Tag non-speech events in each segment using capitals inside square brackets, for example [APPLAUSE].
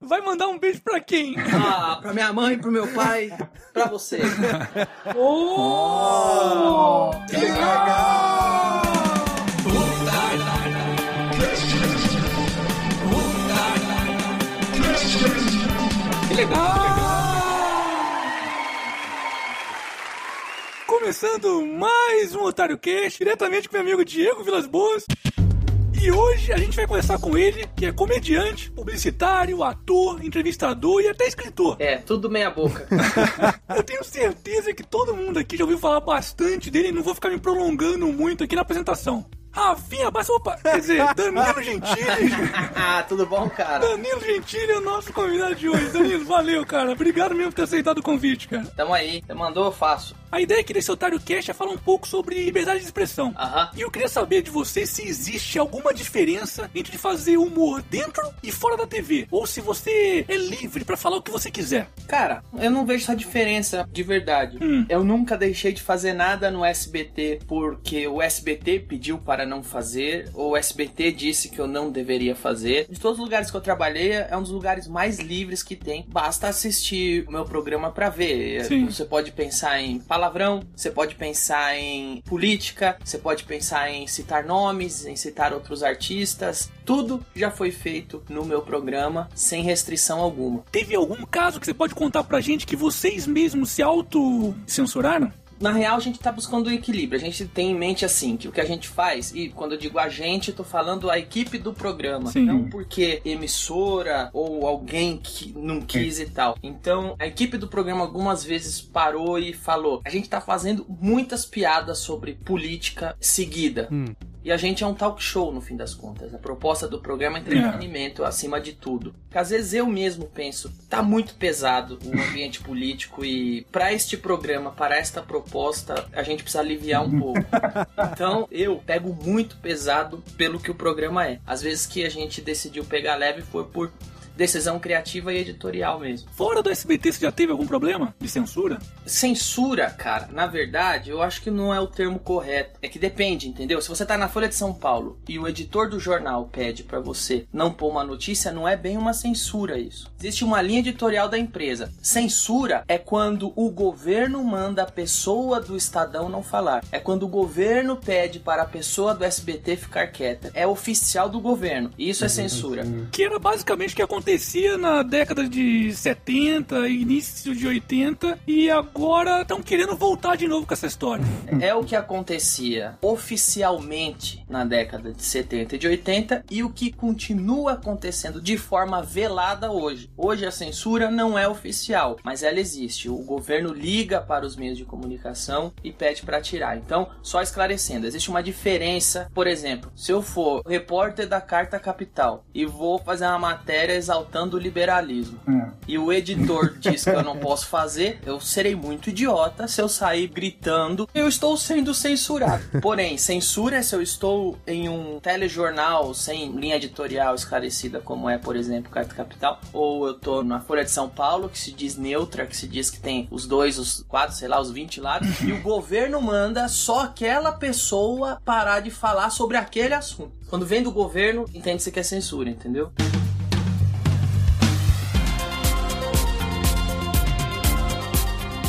vai mandar um beijo pra quem? [LAUGHS] Ah, pra minha mãe, pro meu pai, pra você. [LAUGHS] oh! Que legal! Que legal! Começando mais um Otário Cast, diretamente com meu amigo Diego Vilas Boas. E hoje a gente vai conversar com ele, que é comediante, publicitário, ator, entrevistador e até escritor. É, tudo meia boca. [LAUGHS] Eu tenho certeza que todo mundo aqui já ouviu falar bastante dele e não vou ficar me prolongando muito aqui na apresentação. Rafinha Bassa, opa, quer dizer, [LAUGHS] Danilo Gentili. [LAUGHS] ah, tudo bom, cara? Danilo Gentili é o nosso convidado de hoje. Danilo, valeu, cara. Obrigado mesmo por ter aceitado o convite, cara. Tamo aí, você mandou, eu faço. A ideia aqui desse Otário Cast é falar um pouco sobre liberdade de expressão. Aham. E eu queria saber de você se existe alguma diferença entre fazer humor dentro e fora da TV. Ou se você é livre pra falar o que você quiser. Cara, eu não vejo essa diferença de verdade. Hum. Eu nunca deixei de fazer nada no SBT porque o SBT pediu para não fazer, ou o SBT disse que eu não deveria fazer. De todos os lugares que eu trabalhei, é um dos lugares mais livres que tem. Basta assistir o meu programa pra ver. Sim. Você pode pensar em palavrão, você pode pensar em política, você pode pensar em citar nomes, em citar outros artistas. Tudo já foi feito no meu programa sem restrição alguma. Teve algum caso que você pode contar pra gente que vocês mesmos se auto-censuraram? Na real, a gente tá buscando o equilíbrio. A gente tem em mente assim, que o que a gente faz, e quando eu digo a gente, eu tô falando a equipe do programa. Sim. Não porque emissora ou alguém que não quis e tal. Então, a equipe do programa algumas vezes parou e falou: a gente tá fazendo muitas piadas sobre política seguida. E a gente é um talk show, no fim das contas. A proposta do programa é entretenimento acima de tudo. Porque às vezes eu mesmo penso, tá muito pesado o ambiente [LAUGHS] político e para este programa, para esta proposta, a gente precisa aliviar um pouco. Então eu pego muito pesado pelo que o programa é. Às vezes que a gente decidiu pegar leve foi por decisão criativa e editorial mesmo. Fora do SBT, você já teve algum problema de censura? Censura, cara, na verdade, eu acho que não é o termo correto. É que depende, entendeu? Se você tá na Folha de São Paulo e o editor do jornal pede pra você não pôr uma notícia, não é bem uma censura isso. Existe uma linha editorial da empresa. Censura é quando o governo manda a pessoa do Estadão não falar. É quando o governo pede para a pessoa do SBT ficar quieta. É oficial do governo. Isso é censura. Que era basicamente o que acontecia na década de 70, início de 80, e agora estão querendo voltar de novo com essa história. É o que acontecia oficialmente na década de 70 e de 80 e o que continua acontecendo de forma velada hoje. Hoje a censura não é oficial, mas ela existe. O governo liga para os meios de comunicação e pede para tirar. Então, só esclarecendo, existe uma diferença. Por exemplo, se eu for repórter da Carta Capital e vou fazer uma matéria exaltando o liberalismo e o editor [LAUGHS] diz que eu não posso fazer, eu serei muito idiota se eu sair gritando eu estou sendo censurado. [LAUGHS] Porém, censura é se eu estou em um telejornal sem linha editorial esclarecida, como é, por exemplo, Carta Capital, ou eu tô na Folha de São Paulo, que se diz neutra, que se diz que tem os dois, os quatro, sei lá, os 20 lados, [LAUGHS] e o governo manda só aquela pessoa parar de falar sobre aquele assunto. Quando vem do governo, entende-se que é censura, entendeu?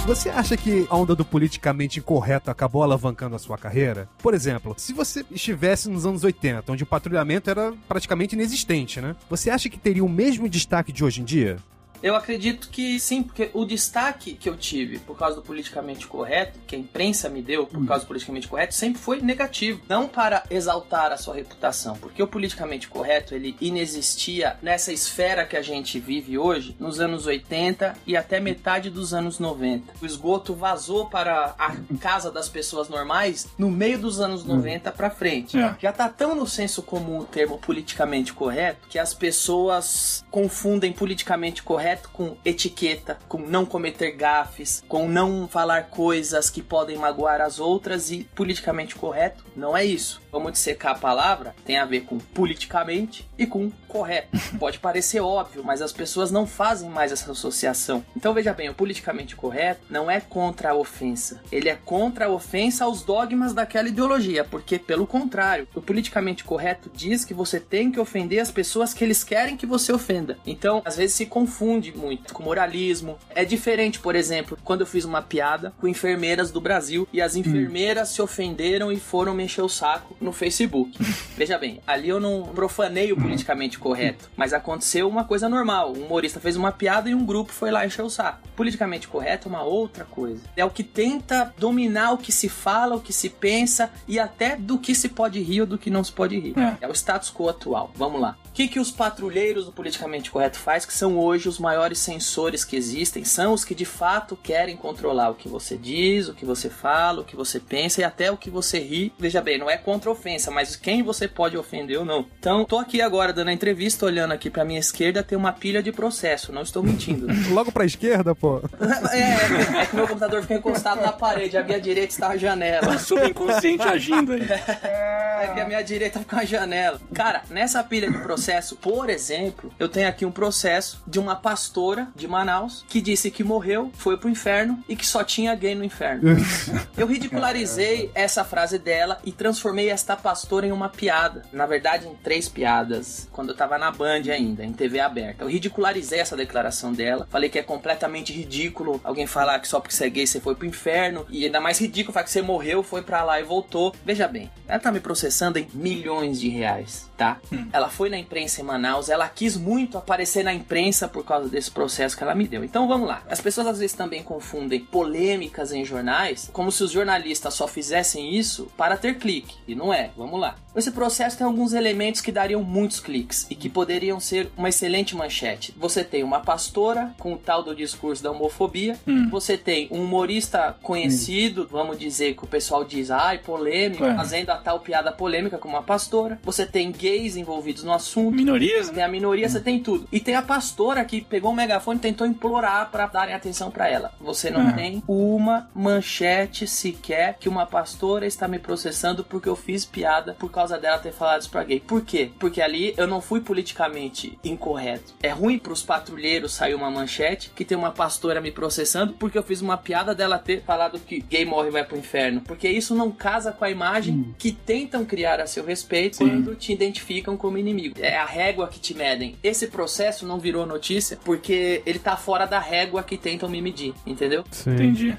Você acha que a onda do politicamente incorreto acabou alavancando a sua carreira? Por exemplo, se você estivesse nos anos 80, onde o patrulhamento era praticamente inexistente, né? Você acha que teria o mesmo destaque de hoje em dia? Eu acredito que sim, porque o destaque que eu tive por causa do politicamente correto, que a imprensa me deu por causa do politicamente correto, sempre foi negativo. Não para exaltar a sua reputação, porque o politicamente correto ele inexistia nessa esfera que a gente vive hoje, nos anos 80 e até metade dos anos 90. O esgoto vazou para a casa das pessoas normais no meio dos anos 90 para frente. É. Já tá tão no senso comum o termo politicamente correto que as pessoas confundem politicamente correto correto com etiqueta, com não cometer gafes, com não falar coisas que podem magoar as outras e politicamente correto não é isso. Vamos dissecar a palavra, tem a ver com politicamente e com correto. [LAUGHS] Pode parecer óbvio, mas as pessoas não fazem mais essa associação. Então veja bem, o politicamente correto não é contra a ofensa, ele é contra a ofensa aos dogmas daquela ideologia, porque pelo contrário, o politicamente correto diz que você tem que ofender as pessoas que eles querem que você ofenda. Então, às vezes se confunde muito com moralismo. É diferente, por exemplo, quando eu fiz uma piada com enfermeiras do Brasil e as enfermeiras hum. se ofenderam e foram me encher o saco no Facebook. [LAUGHS] Veja bem, ali eu não profanei o politicamente correto, mas aconteceu uma coisa normal. Um humorista fez uma piada e um grupo foi lá encher o saco. Politicamente correto é uma outra coisa. É o que tenta dominar o que se fala, o que se pensa e até do que se pode rir ou do que não se pode rir. É, é o status quo atual. Vamos lá. O que, que os patrulheiros do politicamente correto faz, que são hoje os maiores censores que existem, são os que de fato querem controlar o que você diz, o que você fala, o que você pensa e até o que você ri. Veja bem, não é contra ofensa, mas quem você pode ofender ou não. Então, tô aqui agora dando a entrevista, olhando aqui pra minha esquerda, tem uma pilha de processo, não estou mentindo. [LAUGHS] Logo pra esquerda, pô? [LAUGHS] é, é, é, que meu computador fica encostado na parede, a minha direita está a janela. Tá subconsciente agindo aí. É que a minha direita fica a janela. Cara, nessa pilha de processo, processo, por exemplo, eu tenho aqui um processo de uma pastora de Manaus que disse que morreu, foi pro inferno e que só tinha gay no inferno. [LAUGHS] eu ridicularizei essa frase dela e transformei esta pastora em uma piada. Na verdade, em três piadas, quando eu tava na Band ainda, em TV aberta. Eu ridicularizei essa declaração dela, falei que é completamente ridículo alguém falar que só porque você é gay você foi pro inferno, e ainda mais ridículo falar que você morreu, foi para lá e voltou. Veja bem, ela tá me processando em milhões de reais, tá? Hum. Ela foi na imprensa em Manaus, ela quis muito aparecer na imprensa por causa desse processo que ela me deu. Então vamos lá. As pessoas às vezes também confundem polêmicas em jornais como se os jornalistas só fizessem isso para ter clique. E não é. Vamos lá. Esse processo tem alguns elementos que dariam muitos cliques e que poderiam ser uma excelente manchete. Você tem uma pastora com o tal do discurso da homofobia, hum. você tem um humorista conhecido, hum. vamos dizer que o pessoal diz, ai, polêmico, é. fazendo a tal piada polêmica com uma pastora. Você tem gays envolvidos no assunto. Minorias? Tem a minoria, você tem tudo. E tem a pastora que pegou o megafone e tentou implorar para darem atenção para ela. Você não é. tem uma manchete sequer que uma pastora está me processando porque eu fiz piada por causa dela ter falado isso pra gay. Por quê? Porque ali eu não fui politicamente incorreto. É ruim pros patrulheiros sair uma manchete que tem uma pastora me processando porque eu fiz uma piada dela ter falado que gay morre e vai pro inferno. Porque isso não casa com a imagem hum. que tentam criar a seu respeito Sim. quando te identificam como inimigo. É é a régua que te medem. Esse processo não virou notícia porque ele tá fora da régua que tentam me medir, entendeu? Sim. Entendi.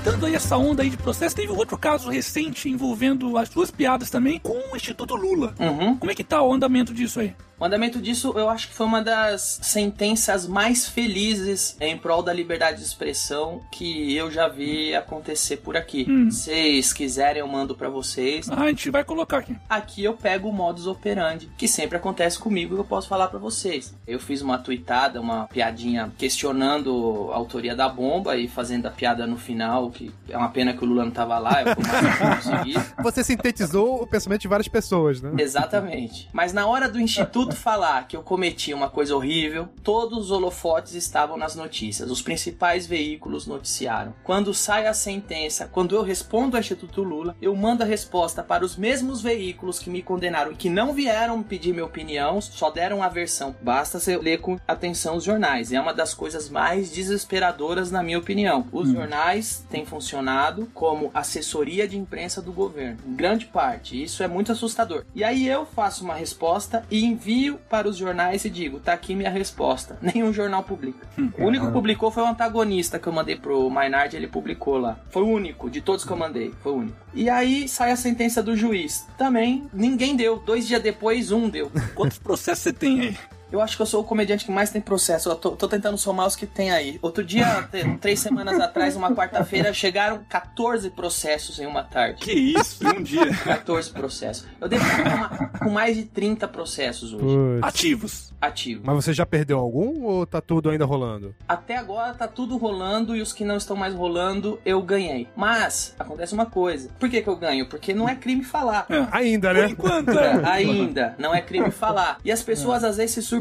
Aproveitando aí essa onda aí de processo, teve outro caso recente envolvendo as duas piadas também com o Instituto Lula. Uhum. Como é que tá o andamento disso aí? O andamento disso, eu acho que foi uma das sentenças mais felizes em prol da liberdade de expressão que eu já vi acontecer por aqui. Hum. Se vocês quiserem, eu mando para vocês. Ah, a gente vai colocar aqui. Aqui eu pego o modus operandi, que sempre acontece comigo e eu posso falar para vocês. Eu fiz uma tweetada, uma piadinha questionando a autoria da bomba e fazendo a piada no final, que é uma pena que o Lula não tava lá, eu consegui. [LAUGHS] Você sintetizou o pensamento de várias pessoas, né? Exatamente. Mas na hora do Instituto falar que eu cometi uma coisa horrível, todos os holofotes estavam nas notícias. Os principais veículos noticiaram. Quando sai a sentença, quando eu respondo ao Instituto Lula, eu mando a resposta para os mesmos veículos que me condenaram e que não vieram pedir minha opinião, só deram a versão. Basta você ler com atenção os jornais. É uma das coisas mais desesperadoras, na minha opinião. Os hum. jornais têm funcionado como assessoria de imprensa do governo. Em grande parte. Isso é muito assustador. E aí eu faço uma resposta e envio envio para os jornais e digo, tá aqui minha resposta. [LAUGHS] Nenhum jornal publica. Hum. o único que publicou foi o antagonista que eu mandei pro Maynard, ele publicou lá. Foi o único, de todos que eu mandei, foi o único. E aí sai a sentença do juiz. Também ninguém deu. Dois dias depois, um deu. Quantos processos você tem aí? Eu acho que eu sou o comediante que mais tem processo. Eu tô, tô tentando somar os que tem aí. Outro dia, três semanas atrás, uma quarta-feira, chegaram 14 processos em uma tarde. Que isso, em um dia. 14 processos. Eu devo estar com mais de 30 processos hoje. Puts. Ativos. Ativos. Mas você já perdeu algum ou tá tudo ainda rolando? Até agora tá tudo rolando e os que não estão mais rolando, eu ganhei. Mas, acontece uma coisa. Por que que eu ganho? Porque não é crime falar. É. Ainda, né? Por enquanto, é. [LAUGHS] Ainda, não é crime falar. E as pessoas às vezes se surpreendem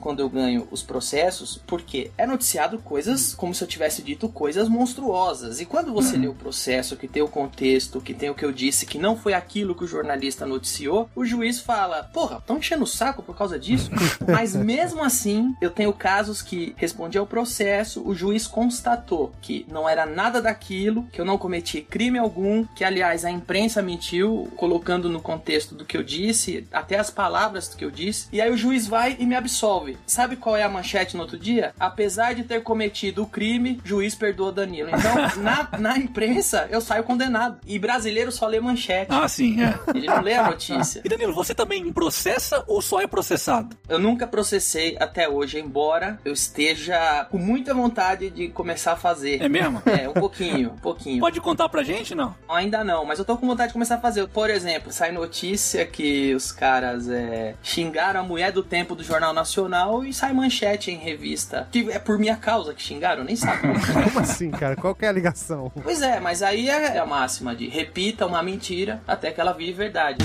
quando eu ganho os processos, porque é noticiado coisas como se eu tivesse dito coisas monstruosas. E quando você lê o processo, que tem o contexto, que tem o que eu disse, que não foi aquilo que o jornalista noticiou, o juiz fala: Porra, estão enchendo o saco por causa disso? [LAUGHS] Mas mesmo assim, eu tenho casos que respondi ao processo, o juiz constatou que não era nada daquilo, que eu não cometi crime algum, que aliás a imprensa mentiu, colocando no contexto do que eu disse, até as palavras do que eu disse, e aí o juiz vai e me absolve. Sabe qual é a manchete no outro dia? Apesar de ter cometido o crime, juiz perdoa Danilo. Então, [LAUGHS] na, na imprensa, eu saio condenado. E brasileiro só lê manchete. Ah, sim, é. Ele não lê a notícia. E Danilo, você também processa ou só é processado? Eu nunca processei até hoje, embora eu esteja com muita vontade de começar a fazer. É mesmo? É, um pouquinho, um pouquinho. Pode contar pra gente, não? Ainda não, mas eu tô com vontade de começar a fazer. Por exemplo, sai notícia que os caras é, xingaram a mulher do tempo do Jornal Nacional e sai manchete em revista. Que é por minha causa que xingaram, nem sabe. [LAUGHS] Como assim, cara? Qual que é a ligação? Pois é, mas aí é a máxima de repita uma mentira até que ela vire verdade.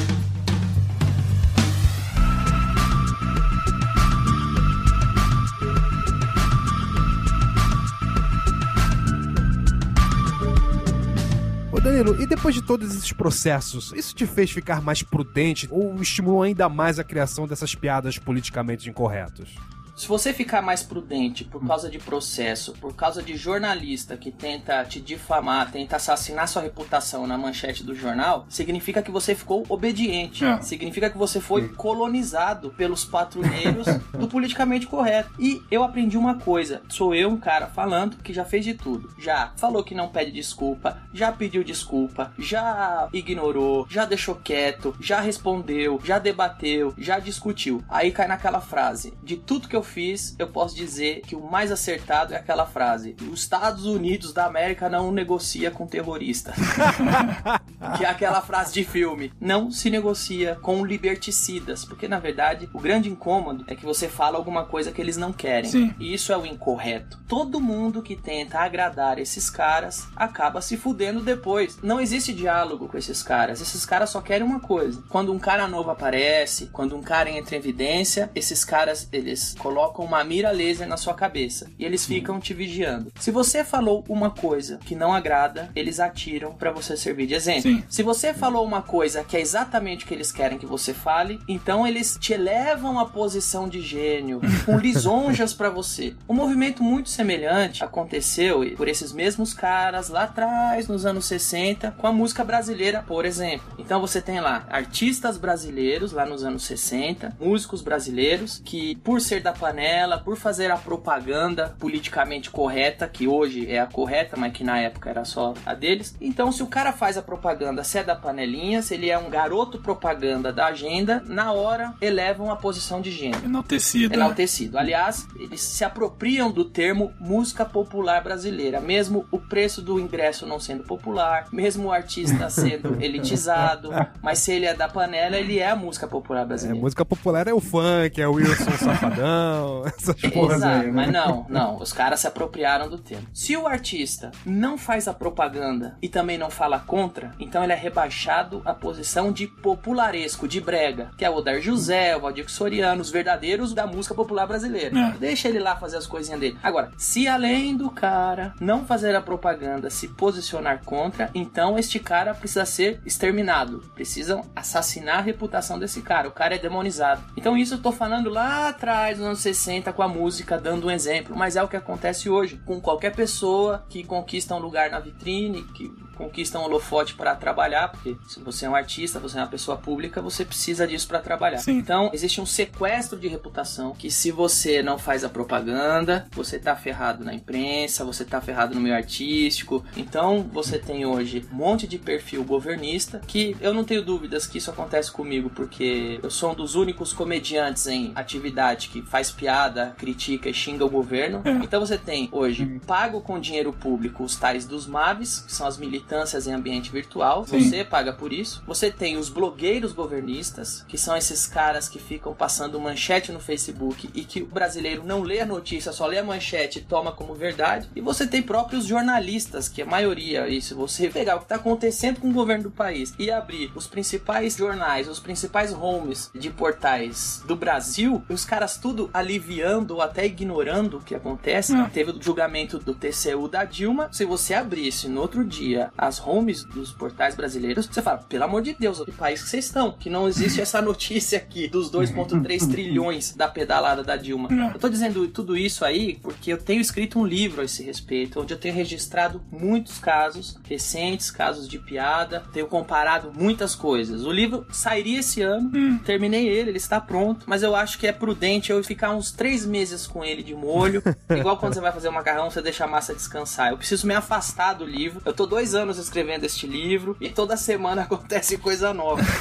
Ô Danilo, e depois de todos esses processos, isso te fez ficar mais prudente ou estimulou ainda mais a criação dessas piadas politicamente incorretas? Se você ficar mais prudente por causa de processo, por causa de jornalista que tenta te difamar, tenta assassinar sua reputação na manchete do jornal, significa que você ficou obediente. É. Significa que você foi colonizado pelos patrulheiros [LAUGHS] do politicamente correto. E eu aprendi uma coisa: sou eu um cara falando que já fez de tudo. Já falou que não pede desculpa, já pediu desculpa, já ignorou, já deixou quieto, já respondeu, já debateu, já discutiu. Aí cai naquela frase: de tudo que eu fiz, eu posso dizer que o mais acertado é aquela frase: os Estados Unidos da América não negocia com terrorista. [LAUGHS] que é aquela frase de filme: não se negocia com liberticidas, porque na verdade o grande incômodo é que você fala alguma coisa que eles não querem. Sim. E isso é o incorreto. Todo mundo que tenta agradar esses caras acaba se fudendo depois. Não existe diálogo com esses caras. Esses caras só querem uma coisa. Quando um cara novo aparece, quando um cara entra em evidência, esses caras eles colocam uma mira laser na sua cabeça e eles ficam te vigiando. Se você falou uma coisa que não agrada, eles atiram pra você servir de exemplo. Sim. Se você falou uma coisa que é exatamente o que eles querem que você fale, então eles te elevam à posição de gênio, com [LAUGHS] lisonjas pra você. Um movimento muito semelhante aconteceu por esses mesmos caras lá atrás, nos anos 60, com a música brasileira, por exemplo. Então você tem lá artistas brasileiros lá nos anos 60, músicos brasileiros que, por ser da panela, por fazer a propaganda politicamente correta, que hoje é a correta, mas que na época era só a deles. Então, se o cara faz a propaganda, se é da panelinha, se ele é um garoto propaganda da agenda, na hora elevam a posição de gênero. Enaltecido. Enaltecido. Aliás, eles se apropriam do termo música popular brasileira, mesmo o preço do ingresso não sendo popular, mesmo o artista [LAUGHS] sendo elitizado, mas se ele é da panela, ele é a música popular É, brasileira. música popular é o funk, é o Wilson Safadão, [LAUGHS] essas porras Exato, aí, mas né? não, não, os caras se apropriaram do termo. Se o artista não faz a propaganda e também não fala contra, então ele é rebaixado à posição de popularesco, de brega, que é o Dar José, o Valdir Soriano, os verdadeiros da música popular brasileira. É. Deixa ele lá fazer as coisinhas dele. Agora, se além do cara não fazer a propaganda, se posicionar contra, então este cara precisa ser exterminado. Precisam assassinar a reputação desse cara. O cara é demonizado. Então isso eu tô falando lá atrás, nos anos 60, com a música, dando um exemplo. Mas é o que acontece hoje com qualquer pessoa que conquista um lugar na vitrine, que conquistam holofote para trabalhar, porque se você é um artista, você é uma pessoa pública, você precisa disso para trabalhar. Sim. Então, existe um sequestro de reputação que se você não faz a propaganda, você tá ferrado na imprensa, você tá ferrado no meio artístico. Então, você tem hoje um monte de perfil governista que eu não tenho dúvidas que isso acontece comigo, porque eu sou um dos únicos comediantes em atividade que faz piada, critica e xinga o governo. Então você tem hoje pago com dinheiro público os tais dos MAVs, que são as militâncias em ambiente virtual. Sim. Você paga por isso. Você tem os blogueiros governistas, que são esses caras que ficam passando manchete no Facebook e que o brasileiro não lê a notícia, só lê a manchete e toma como verdade. E você tem próprios jornalistas, que a maioria, e se você [LAUGHS] pegar o que está acontecendo com o governo do país e abrir os principais jornais, os principais homes de portais do Brasil, os caras tudo aliviando ou até ignorando o que acontece. É. Teve o julgamento do TCU da Dilma. Se você abrisse no outro dia as homes dos portais brasileiros, você fala, pelo amor de Deus, que país que vocês estão? Que não existe essa notícia aqui dos 2,3 [LAUGHS] trilhões da pedalada da Dilma. É. Eu tô dizendo tudo isso aí porque eu tenho escrito um livro a esse respeito, onde eu tenho registrado muitos casos recentes, casos de piada, tenho comparado muitas coisas. O livro sairia esse ano, terminei ele, ele está pronto, mas eu acho que é prudente eu ficar uns três meses com ele de molho, [LAUGHS] igual quando você vai fazer um macarrão, você deixa a massa descansar. Eu preciso me afastar do livro. Eu tô dois anos escrevendo este livro e toda semana [LAUGHS] acontece coisa nova. [LAUGHS]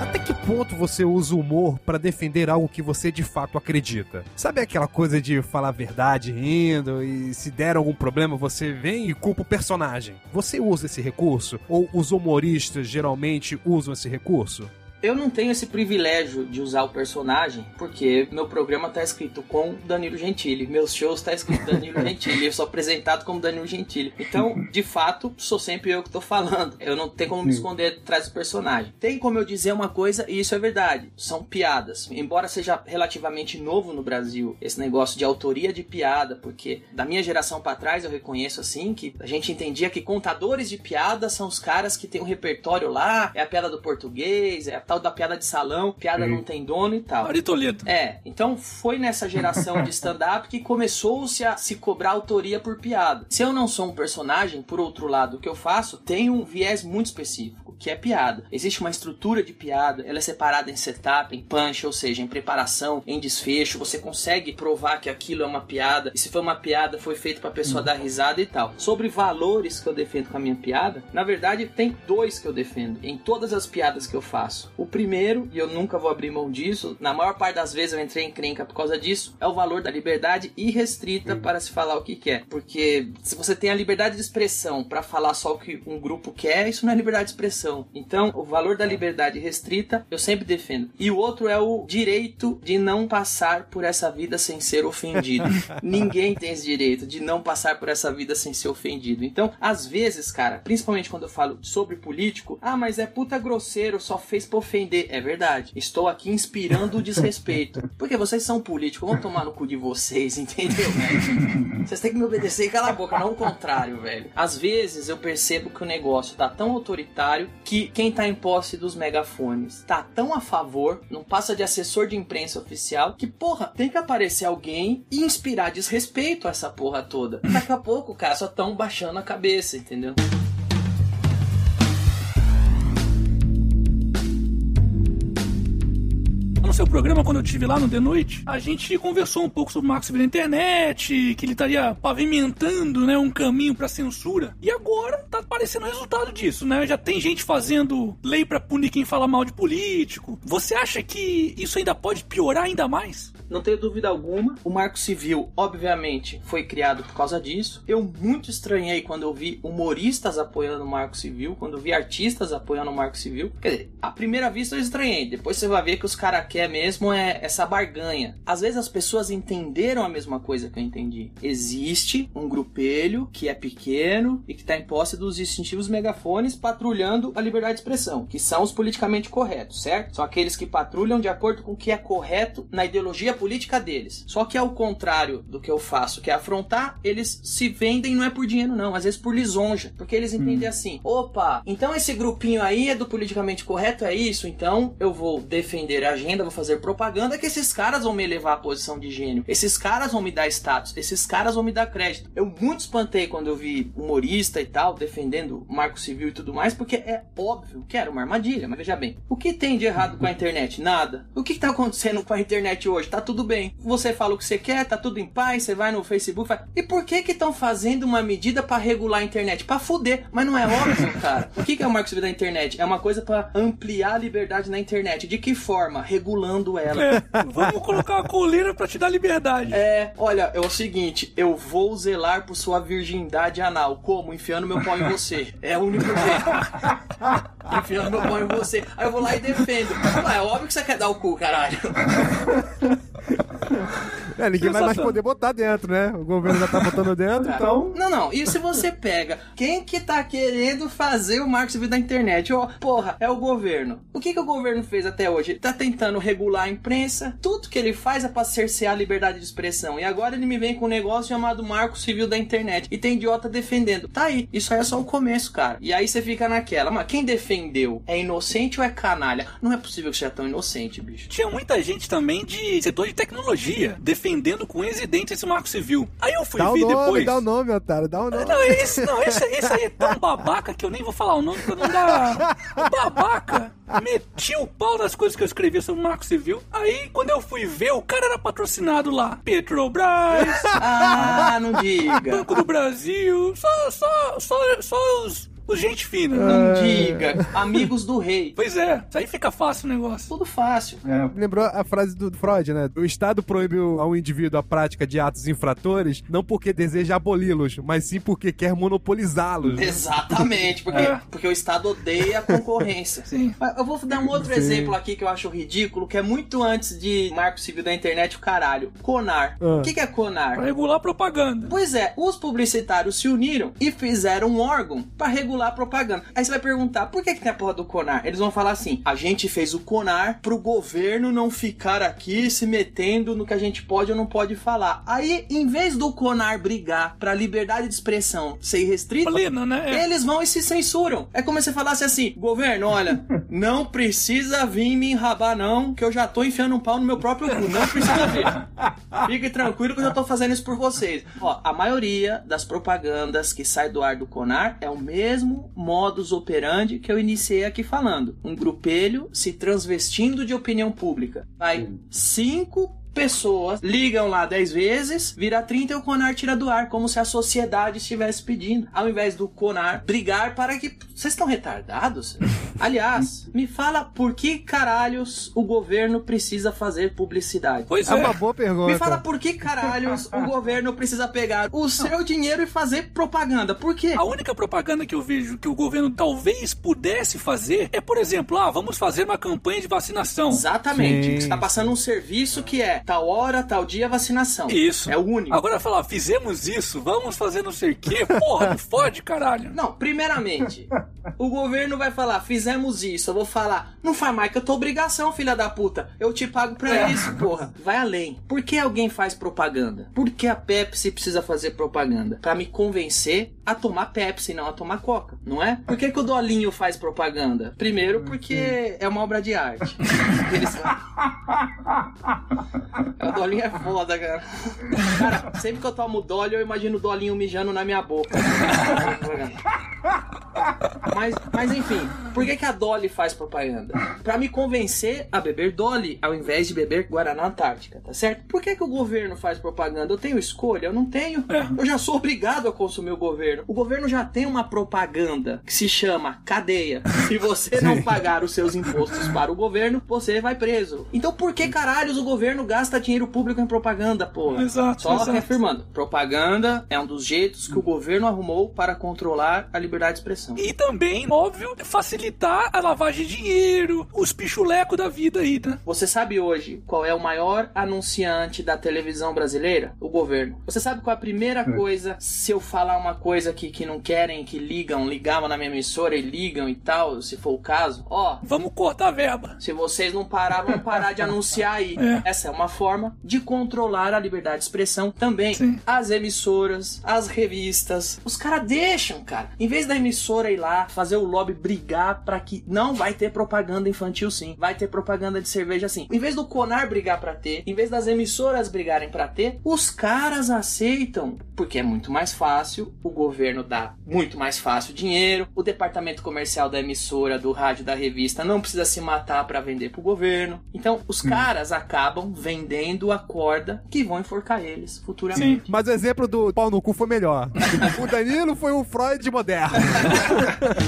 Até que ponto você usa o humor pra defender algo que você de fato acredita? Sabe aquela coisa de falar a verdade rindo e se der algum problema você vem e culpa o personagem? Você usa esse recurso? Ou os humoristas geralmente usam esse recurso? Eu não tenho esse privilégio de usar o personagem, porque meu programa tá escrito com Danilo Gentili, meus shows tá escrito Danilo [LAUGHS] Gentili, eu sou apresentado como Danilo Gentili. Então, de fato, sou sempre eu que tô falando. Eu não tenho como me esconder atrás do personagem. Tem como eu dizer uma coisa e isso é verdade. São piadas. Embora seja relativamente novo no Brasil esse negócio de autoria de piada, porque da minha geração pra trás eu reconheço assim que a gente entendia que contadores de piadas são os caras que tem um repertório lá, é a piada do português, é a tal da piada de salão, piada não tem dono e tal. Ari Toledo. É, então foi nessa geração de stand-up que começou-se a se cobrar autoria por piada. Se eu não sou um personagem, por outro lado, o que eu faço tem um viés muito específico, que é piada. Existe uma estrutura de piada, ela é separada em setup, em punch, ou seja, em preparação, em desfecho. Você consegue provar que aquilo é uma piada, e se foi uma piada, foi feito pra pessoa dar risada e tal. Sobre valores que eu defendo com a minha piada, na verdade, tem dois que eu defendo em todas as piadas que eu faço. O primeiro, e eu nunca vou abrir mão disso, na maior parte das vezes eu entrei em crenca por causa disso, é o valor da liberdade irrestrita para se falar o que quer. Porque se você tem a liberdade de expressão para falar só o que um grupo quer, isso não é liberdade de expressão. Então, o valor da liberdade restrita eu sempre defendo. E o outro é o direito de não passar por essa vida sem ser ofendido. [LAUGHS] Ninguém tem esse direito de não passar por essa vida sem ser ofendido. Então, às vezes, cara, principalmente quando eu falo sobre político, ah, mas é puta grosseiro, só fez pra ofender. É verdade. Estou aqui inspirando o desrespeito. [LAUGHS] Porque vocês são políticos, vão tomar no cu de vocês, entendeu, velho? [LAUGHS] Vocês têm que me obedecer e calar a boca, não o contrário, velho. Às vezes eu percebo que o negócio tá tão autoritário que quem tá em posse dos megafones tá tão a favor, não passa de assessor de imprensa oficial, que, porra, tem que aparecer alguém e inspirar desrespeito a essa porra toda. Daqui a pouco, cara, só tão baixando a cabeça, entendeu? Programa, quando eu estive lá no The Noite, a gente conversou um pouco sobre o Civil internet, que ele estaria pavimentando né, um caminho pra censura. E agora tá aparecendo o resultado disso, né? Já tem gente fazendo lei pra punir quem fala mal de político. Você acha que isso ainda pode piorar ainda mais? Não tenho dúvida alguma. O Marco Civil, obviamente, foi criado por causa disso. Eu muito estranhei quando eu vi humoristas apoiando o Marco Civil, quando eu vi artistas apoiando o Marco Civil. Quer dizer, à primeira vista eu estranhei. Depois você vai ver que os caras querem mesmo é essa barganha. Às vezes as pessoas entenderam a mesma coisa que eu entendi. Existe um grupelho que é pequeno e que está em posse dos distintivos megafones patrulhando a liberdade de expressão, que são os politicamente corretos, certo? São aqueles que patrulham de acordo com o que é correto na ideologia política deles. Só que ao contrário do que eu faço, que é afrontar, eles se vendem não é por dinheiro não, às vezes por lisonja, porque eles entendem assim: "Opa, então esse grupinho aí é do politicamente correto, é isso, então eu vou defender a agenda, vou fazer propaganda que esses caras vão me elevar à posição de gênio. Esses caras vão me dar status. Esses caras vão me dar crédito. Eu muito espantei quando eu vi humorista e tal defendendo o marco civil e tudo mais, porque é óbvio que era uma armadilha. Mas veja bem, o que tem de errado com a internet? Nada. O que, que tá acontecendo com a internet hoje? Tá tudo bem. Você fala o que você quer, tá tudo em paz, você vai no Facebook. E por que que estão fazendo uma medida para regular a internet? Para fuder. Mas não é óbvio, [LAUGHS] cara. O que, que é o marco civil da internet? É uma coisa para ampliar a liberdade na internet. De que forma? Regulando ela. É, vamos colocar uma coleira para te dar liberdade. É, olha, é o seguinte, eu vou zelar por sua virgindade anal. Como? Enfiando meu pau em você. É o único jeito. [LAUGHS] Enfiando meu pau em você. Aí eu vou lá e defendo. Ah, é óbvio que você quer dar o cu, caralho. É, ninguém vai mais poder botar dentro, né? O governo já tá botando dentro, então. Não, não. E se você pega quem que tá querendo fazer o marco civil da internet? Oh, porra, é o governo. O que que o governo fez até hoje? Ele tá tentando regular a imprensa. Tudo que ele faz é pra cercear a liberdade de expressão. E agora ele me vem com um negócio chamado marco civil da internet. E tem idiota defendendo. Tá aí. Isso aí é só o começo, cara. E aí você fica naquela. Mas quem defendeu é inocente ou é canalha? Não é possível que seja tão inocente, bicho. Tinha muita gente também de setor de tecnologia defendendo com unhas e dentes esse marco civil. Aí eu fui Dá o ver nome, depois. dá o nome, otário, dá o nome. Não, esse, não esse, esse aí é tão babaca que eu nem vou falar o nome pra não dar. Babaca! Meti o pau nas coisas que eu escrevi sobre o Marco Civil. Aí, quando eu fui ver, o cara era patrocinado lá. Petrobras, Ah, não diga. Banco do Brasil, só, só, só, só os, os gente fina. Não diga. Amigos do rei. Pois é, isso aí fica fácil o negócio. Tudo fácil. Lembrou a frase do Freud, né? O Estado proíbe ao indivíduo a prática de atos infratores não porque deseja aboli-los, mas sim porque quer monopolizá-los. né? Exatamente, porque, É. porque o Estado odeia a concorrência. [LAUGHS] Sim. Eu vou dar um outro Sim. exemplo aqui que eu acho ridículo, que é muito antes de Marco Civil da Internet, o caralho. Conar. Ah. O que, que é Conar? Pra regular a propaganda. Pois é, os publicitários se uniram e fizeram um órgão pra regular a propaganda. Aí você vai perguntar, por que, que tem a porra do Conar? Eles vão falar assim: a gente fez o Conar pro governo não ficar aqui se metendo no que a gente pode ou não pode falar. Aí, em vez do Conar brigar pra liberdade de expressão ser restrita, né? É. eles vão e se censuram. É como se você falasse assim: governo, olha, [LAUGHS] não precisa vir me enrabar, não, que eu já tô enfiando um pau no meu próprio cu. Não precisa vir. Fique tranquilo que eu já tô fazendo isso por vocês. Ó, a maioria das propagandas que sai do ar do Conar é o mesmo modus operandi que eu iniciei aqui falando. Um grupelho se transvestindo de opinião pública. Vai cinco pessoas ligam lá 10 vezes, vira 30 e o Conar tira do ar, como se a sociedade estivesse pedindo. Ao invés do Conar brigar para que. Vocês estão retardados? [LAUGHS] Aliás, me fala por que caralhos o governo precisa fazer publicidade? Pois É é. uma boa pergunta. Me fala por que caralhos o governo precisa pegar o seu dinheiro e fazer propaganda? Por quê? A única propaganda que eu vejo que o governo talvez pudesse fazer é, por exemplo, ah, vamos fazer uma campanha de vacinação. Exatamente. Sim. Você está passando um serviço que é tal hora, tal dia, vacinação. Isso. É o único. Agora falar, fizemos isso, vamos fazer não sei o quê. Porra, não fode, caralho. Não, primeiramente, [LAUGHS] o governo vai falar, fizemos isso. Eu vou falar, não faz mais que eu tô obrigação, filha da puta. Eu te pago pra É. isso, porra. Vai além. Por que alguém faz propaganda? Por que a Pepsi precisa fazer propaganda? Pra me convencer a tomar Pepsi, não a tomar Coca, não é? Por que, que o Dolinho faz propaganda? Primeiro, porque é uma obra de arte. [LAUGHS] Eles... O Dolinho é foda, cara. Cara, sempre que eu tomo Dolly, eu imagino o Dolinho mijando na minha boca. [LAUGHS] Mas, mas enfim, por que, que a Dolly faz propaganda? Pra me convencer a beber Dolly ao invés de beber Guaraná Antártica, tá certo? Por que, que o governo faz propaganda? Eu tenho escolha? Eu não tenho. Eu já sou obrigado a consumir o governo. O governo já tem uma propaganda que se chama cadeia. Se você não pagar os seus impostos para o governo, você vai preso. Então por que caralhos o governo gasta dinheiro público em propaganda, porra? Exato, Só exato. reafirmando, propaganda é um dos jeitos que o governo arrumou para controlar a liberdade de expressão. E também, óbvio, facilitar a lavagem de dinheiro, os pichulecos da vida aí, né? Você sabe hoje qual é o maior anunciante da televisão brasileira? O governo. Você sabe qual é a primeira coisa se eu falar uma coisa que, que não querem, que ligam, ligavam na minha emissora e ligam e tal, se for o caso? Ó, Vamos cortar a verba. se vocês não parar, vão parar de anunciar aí. É. Essa é uma forma de controlar a liberdade de expressão também. Sim. As emissoras, as revistas, os caras deixam, cara. Em vez da emissora ir lá, fazer o lobby brigar para que não vai ter propaganda infantil sim, vai ter propaganda de cerveja sim. Em vez do Conar brigar para ter, em vez das emissoras brigarem para ter, os caras aceitam, porque é muito mais fácil, o governo dá muito mais fácil dinheiro, o departamento comercial da emissora, do rádio, da revista não precisa se matar para vender pro governo. Então, os caras acabam vendendo a corda que vão enforcar eles futuramente. Mas o exemplo do pau no cu foi melhor. o Danilo foi o Freud moderno. [LAUGHS]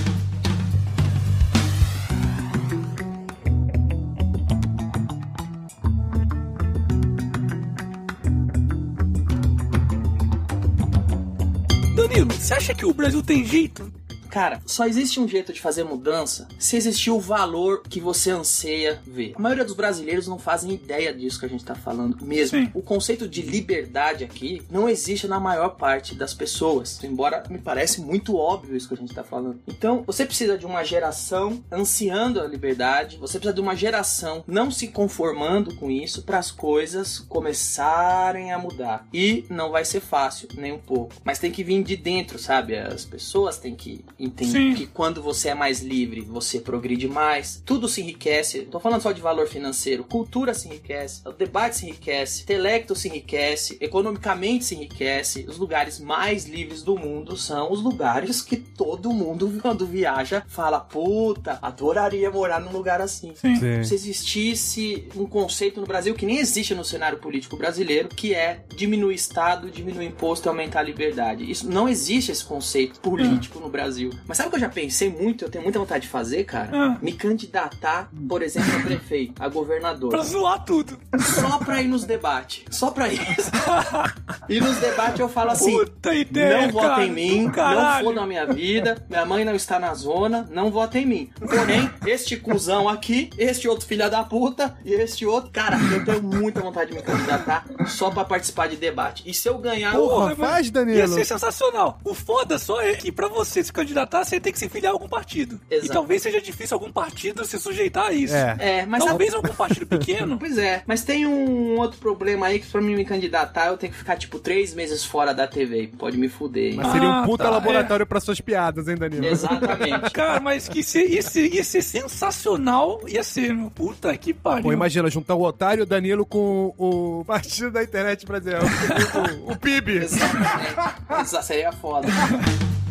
Danilo, você acha que o Brasil tem jeito? Cara, só existe um jeito de fazer mudança se existir o valor que você anseia ver. A maioria dos brasileiros não fazem ideia disso que a gente tá falando mesmo. Sim. O conceito de liberdade aqui não existe na maior parte das pessoas, embora me parece muito óbvio isso que a gente tá falando. Então, você precisa de uma geração ansiando a liberdade, você precisa de uma geração não se conformando com isso para as coisas começarem a mudar. E não vai ser fácil, nem um pouco. Mas tem que vir de dentro, sabe? As pessoas têm que entender Sim. que quando você é mais livre, você progride mais, tudo se enriquece. Não tô falando só de valor financeiro, cultura se enriquece, o debate se enriquece, intelecto se enriquece, economicamente se enriquece. Os lugares mais livres do mundo são os lugares que todo mundo, quando viaja, fala: puta, adoraria morar num lugar assim. Sim. Se existisse um conceito no Brasil que nem existe no cenário político brasileiro, que é diminuir Estado, diminuir imposto e aumentar a liberdade. Isso não existe esse conceito político no Brasil. Mas sabe o que eu já pensei muito? Eu tenho muita vontade de fazer, cara? Ah. Me candidatar, por exemplo, a [LAUGHS] prefeito, a governador. Pra zoar tudo. Só pra ir nos debates. Só pra isso. [LAUGHS] e nos debates eu falo assim: Puta ideia, não cara, em mim, não fodam a minha vida, minha mãe não está na zona, não votem em mim. Porém, este cuzão aqui, este outro filho da puta e este outro, cara, eu tenho muita vontade de me candidatar só pra participar de debate. E se eu ganhar, Porra, eu- faz, Ia Danilo. ser sensacional. O foda só é que pra você se candidatar, você tem que se filiar a algum partido. Exato. E talvez seja difícil algum partido se sujeitar a isso. É. é, mas Talvez algum partido pequeno. [LAUGHS] Pois é, mas tem um outro problema aí que pra mim me candidatar eu tenho que ficar tipo três meses fora da TV. Pode me fuder. Mas seria um Ah, puta tá, laboratório pra suas piadas, hein, Danilo? Exatamente. [LAUGHS] Cara, mas que se, ia, ser, ia ser sensacional. Ia ser, meu, puta que pariu. Pô, imagina, juntar o Otário e o Danilo com o partido da internet brasileira. O, o, o PIB. Exatamente. Isso seria foda. [LAUGHS]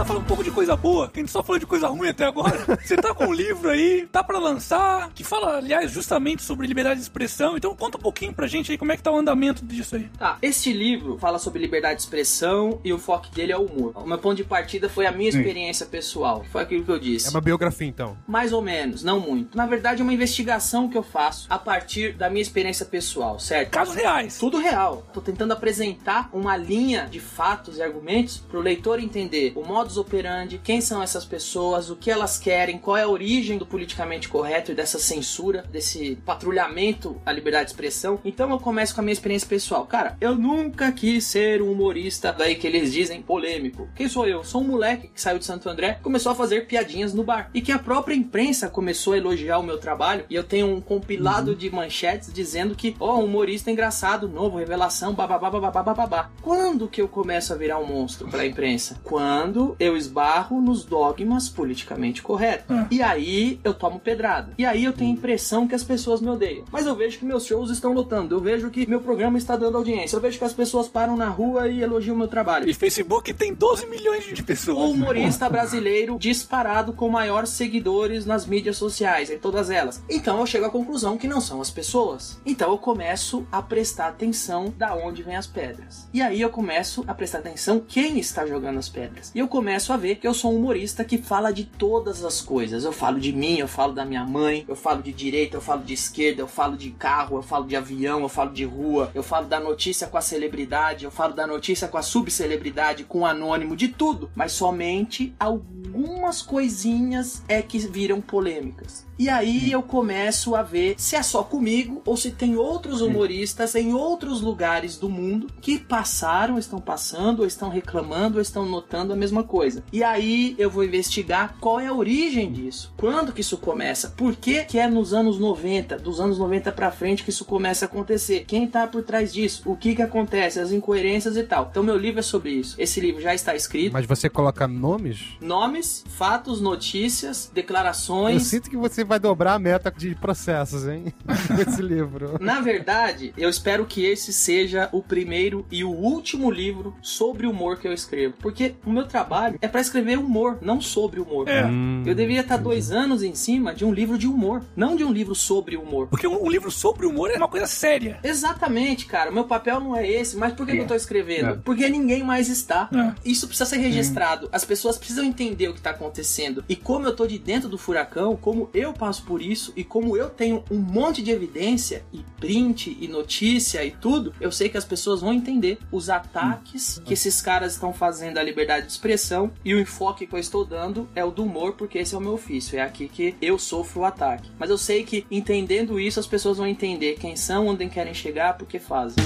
A falar um pouco de coisa boa, que a gente só falou de coisa ruim até agora. [LAUGHS] Você tá com um livro aí, tá pra lançar, que fala, aliás, justamente sobre liberdade de expressão. Então conta um pouquinho pra gente aí como é que tá o andamento disso aí. Tá, este livro fala sobre liberdade de expressão e o foco dele é o humor. O meu ponto de partida foi a minha experiência pessoal. Foi aquilo que eu disse. É uma biografia, então. Mais ou menos, não muito. Na verdade, é uma investigação que eu faço a partir da minha experiência pessoal, certo? Casos reais. Tudo real. Tô tentando apresentar uma linha de fatos e argumentos pro leitor entender o modus operandi, quem são essas pessoas, o que elas querem, qual é a origem do politicamente correto e dessa censura, desse patrulhamento à liberdade de expressão. Então eu começo com a minha experiência pessoal. Cara, eu nunca quis ser um humorista daí que eles dizem polêmico. Quem sou eu? Sou um moleque que saiu de Santo André começou a fazer piadinhas no bar. E que a própria imprensa começou a elogiar o meu trabalho. E eu tenho um compilado de manchetes dizendo que, ó, um humorista engraçado, novo, revelação, bababá, bababá, bababá. Quando que eu começo a virar um monstro pra imprensa? Quando eu esbarro nos dogmas politicamente corretos. E aí eu tomo pedrada. E aí eu tenho a impressão que as pessoas me odeiam. Mas eu vejo que meus shows estão lotando. Eu vejo que meu programa está dando audiência. Eu vejo que as pessoas param na rua e elogiam o meu trabalho. E Facebook tem 12 milhões de O pessoas. humorista brasileiro disparado com maiores seguidores nas mídias sociais, em todas elas. Então eu chego à conclusão que não são as pessoas. Então eu começo a prestar atenção da onde vêm as pedras. E aí eu começo a prestar atenção quem está jogando as pedras. E eu começo a ver que eu sou um humorista que fala de todas as coisas. Eu falo de mim, eu falo da minha mãe, eu falo de direita, eu falo de esquerda, eu falo de carro, eu falo de avião, eu falo de rua, eu falo da notícia com a celebridade, eu falo da notícia com a subcelebridade, com o anônimo, de tudo. Mas somente algumas coisinhas é que viram polêmicas. E aí eu começo a ver se é só comigo ou se tem outros humoristas em outros lugares do mundo que passaram, estão passando, ou estão reclamando, ou estão notando a mesma coisa. E aí eu vou investigar qual é a origem disso. Quando que isso começa? Por que que é nos anos 90, dos anos 90 para frente que isso começa a acontecer? Quem tá por trás disso? O que que acontece? As incoerências e tal. Então meu livro é sobre isso. Esse livro já está escrito. Mas você coloca nomes? Nomes, fatos, notícias, Eu declarações. sinto que você vai dobrar a meta de processos, hein? [LAUGHS] Nesse livro. Na verdade, eu espero que esse seja o primeiro e o último livro sobre humor que eu escrevo. Porque o meu trabalho é para escrever humor, não sobre humor. É. Hum, Eu deveria estar dois anos em cima de um livro de humor, não de um livro sobre humor. Porque um, um livro sobre humor é uma coisa séria. Exatamente, cara. O meu papel não é esse, mas por que, que eu tô escrevendo? É. Porque ninguém mais está. É. Isso precisa ser registrado. As pessoas precisam entender o que tá acontecendo. E como eu tô de dentro do furacão, como eu passo por isso e como eu tenho um monte de evidência e print e notícia e tudo, eu sei que as pessoas vão entender os ataques que esses caras estão fazendo à liberdade de expressão e o enfoque que eu estou dando é o do humor, porque esse é o meu ofício. É aqui que eu sofro o ataque. Mas eu sei que entendendo isso, as pessoas vão entender quem são, onde querem chegar, porque fazem.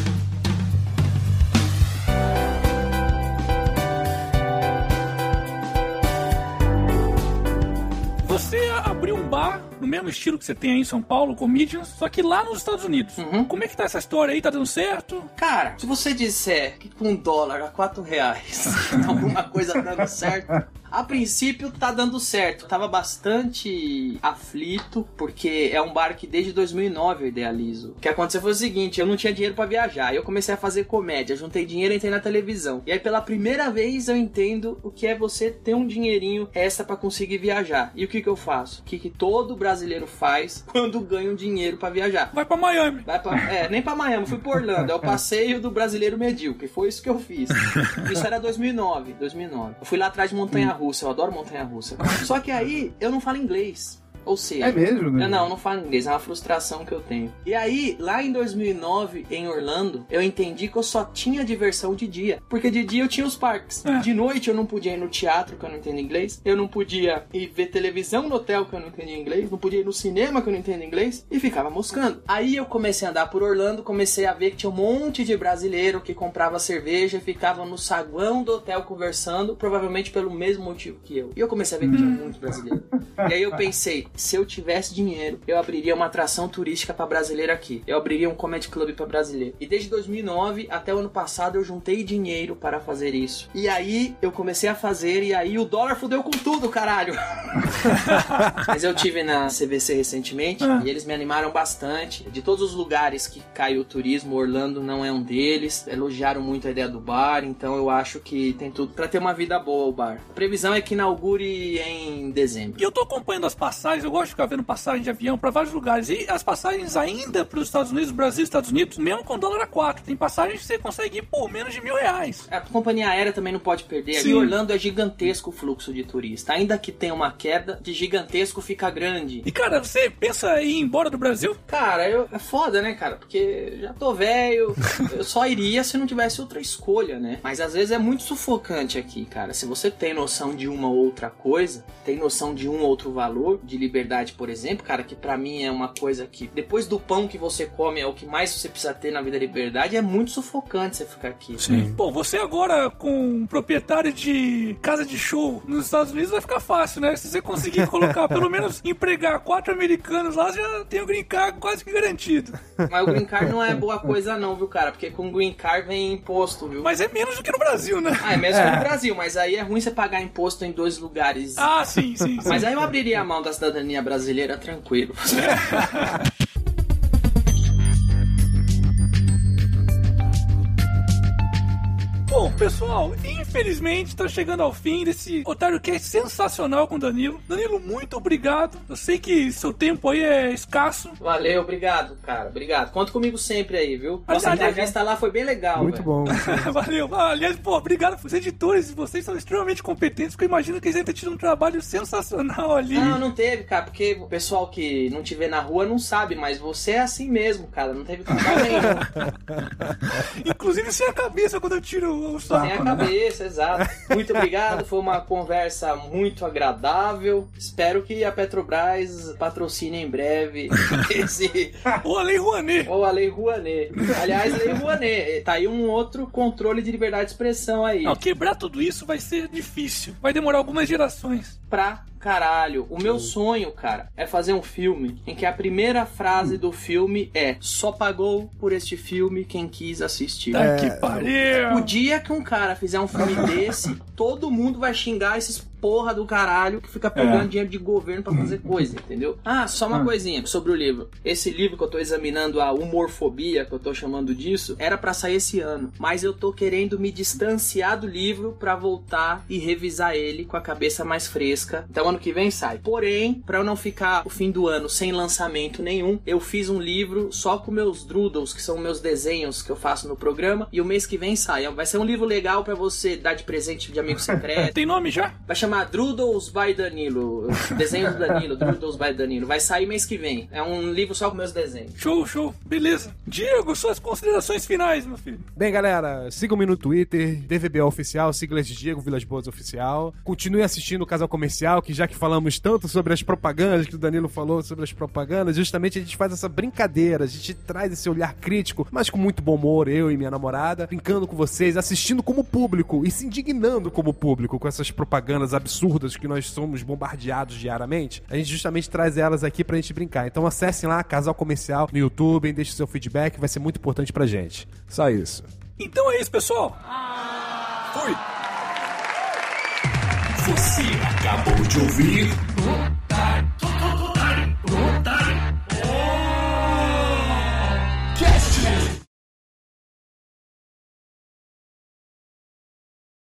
Você abriu um bar no mesmo estilo que você tem aí em São Paulo, Comedians, só que lá nos Estados Unidos. Uhum. Como é que tá essa história aí? Tá dando certo? Cara, se você disser que com um dólar a 4 reais [LAUGHS] alguma coisa tá dando certo, a princípio tá dando certo. Tava bastante aflito, porque é um bar que desde 2009 eu idealizo. O que aconteceu foi o seguinte, eu não tinha dinheiro pra viajar, eu comecei a fazer comédia, juntei dinheiro e entrei na televisão. E aí pela primeira vez eu entendo o que é você ter um dinheirinho extra pra conseguir viajar. E o que que eu faço? O que que todo brasileiro faz quando ganha um dinheiro pra viajar? Vai pra Miami. Vai pra, é, nem pra Miami, fui pra Orlando. É o passeio do brasileiro medíocre. Foi isso que eu fiz. Isso era 2009, 2009. Eu fui lá atrás de montanha-russa. Eu adoro montanha-russa. Só que aí eu não falo inglês. Ou seja, É mesmo, né? eu não, eu não falo inglês, é uma frustração que eu tenho. E aí, lá em 2009, em Orlando, eu entendi que eu só tinha diversão de dia. Porque de dia eu tinha os parques. É. De noite eu não podia ir no teatro, que eu não entendo inglês. Eu não podia ir ver televisão no hotel, que eu não entendia inglês. Não podia ir no cinema, que eu não entendo inglês. E ficava moscando. Aí eu comecei a andar por Orlando, comecei a ver que tinha um monte de brasileiro que comprava cerveja e ficava no saguão do hotel conversando, provavelmente pelo mesmo motivo que eu. E eu comecei a ver que tinha muito brasileiro. E aí eu pensei, se eu tivesse dinheiro, eu abriria uma atração turística pra brasileiro aqui. Eu abriria um comedy club pra brasileiro. E desde 2009 até o ano passado eu juntei dinheiro para fazer isso. E aí eu comecei a fazer e aí o dólar fudeu com tudo, caralho. [LAUGHS] Mas eu tive na CVC recentemente Ah. e eles me animaram bastante. De todos os lugares que caiu o turismo, Orlando não é um deles. Elogiaram muito a ideia do bar, então eu acho que tem tudo pra ter uma vida boa o bar. A previsão é que inaugure em dezembro. E eu tô acompanhando as passagens, eu gosto de ficar vendo passagem de avião pra vários lugares. E as passagens ainda pros Estados Unidos, Brasil e Estados Unidos, mesmo com dólar a 4. Tem passagens que você consegue ir por menos de mil reais. A companhia aérea também não pode perder. Sim. Em Orlando é gigantesco o fluxo de turista. Ainda que tenha uma queda, de gigantesco fica grande. E cara, você pensa em ir embora do Brasil? Cara, eu, é foda, né, cara? Porque já tô velho, [LAUGHS] eu só iria se não tivesse outra escolha, né? Mas às vezes é muito sufocante aqui, cara. Se você tem noção de uma ou outra coisa, tem noção de um ou outro valor, de liberdade, por exemplo, cara, que pra mim é uma coisa que depois do pão que você come é o que mais você precisa ter na vida da liberdade, é muito sufocante você ficar aqui. Bom, você agora com um proprietário de casa de show nos Estados Unidos vai ficar fácil, né? Se você conseguir colocar, [LAUGHS] pelo menos empregar quatro americanos lá, já tem o green card quase que garantido. Mas o green card não é boa coisa não, viu, cara? Porque com green card vem imposto, viu? Mas é menos do que no Brasil, né? Ah, é mesmo que no Brasil, mas aí é ruim você pagar imposto em dois lugares. Ah, sim, sim, sim. Mas aí eu abriria a mão da cidadania brasileira tranquilo. [LAUGHS] Bom, pessoal, infelizmente tá chegando ao fim desse Otário Cast sensacional com o Danilo. Danilo, muito obrigado. Eu sei que seu tempo aí é escasso. Valeu, obrigado, cara. Obrigado. Conta comigo sempre aí, viu? Nossa aliás, entrevista lá foi bem legal, Muito velho. bom. [LAUGHS] Valeu. Ah, aliás, pô, obrigado pros editores. Vocês são extremamente competentes, porque eu imagino que eles devem ter tido um trabalho sensacional ali. Não, não teve, cara, porque o pessoal que não te vê na rua não sabe, mas você é assim mesmo, cara. Não teve trabalho nenhum. [LAUGHS] Inclusive sem a cabeça quando eu tiro o saco. Tem a né? cabeça, exato. Muito obrigado, foi uma conversa muito agradável. Espero que a Petrobras patrocine em breve [LAUGHS] esse. Ô, a Lei Rouanet. Ou a Lei Rouanet. Aliás, Lei Rouanet. Tá aí um outro controle de liberdade de expressão aí. Não, quebrar tudo isso vai ser difícil. Vai demorar algumas gerações. Pra caralho. O meu sonho, cara, é fazer um filme em que a primeira frase do filme é: Só pagou por este filme quem quis assistir. Tá que pariu. O dia que um cara fizer um filme desse, [LAUGHS] todo mundo vai xingar esses porra do caralho que fica pegando É. dinheiro de governo pra fazer coisa, entendeu? Ah, só uma coisinha sobre o livro. Esse livro que eu tô examinando, a humorfobia, que eu tô chamando disso, era pra sair esse ano. Mas eu tô querendo me distanciar do livro pra voltar e revisar ele com a cabeça mais fresca. Então ano que vem sai. Porém, pra eu não ficar o fim do ano sem lançamento nenhum, eu fiz um livro só com meus doodles, que são meus desenhos que eu faço no programa, e o mês que vem sai. Vai ser um livro legal pra você dar de presente de amigo secreto. [LAUGHS] Tem nome já? Vai chamar Drudels by Danilo. Desenho do Danilo, Drudels by Danilo. Vai sair mês que vem. É um livro só com meus desenhos. Show, show. Beleza. Diego, suas considerações finais, meu filho. Bem, galera, sigam-me no Twitter, DVBO Oficial, siglas de Diego Vilas Boas Oficial. Continue assistindo o Casal Comercial, que já que falamos tanto sobre as propagandas, que o Danilo falou sobre as propagandas, justamente a gente faz essa brincadeira, a gente traz esse olhar crítico, mas com muito bom humor, eu e minha namorada, brincando com vocês, assistindo como público e se indignando como público com essas propagandas absurdas que nós somos bombardeados diariamente. A gente justamente traz elas aqui pra gente brincar. Então acessem lá, Casal Comercial, no YouTube, deixem seu feedback, vai ser muito importante pra gente. Só isso. Então é isso, pessoal. Fui. Você acabou de ouvir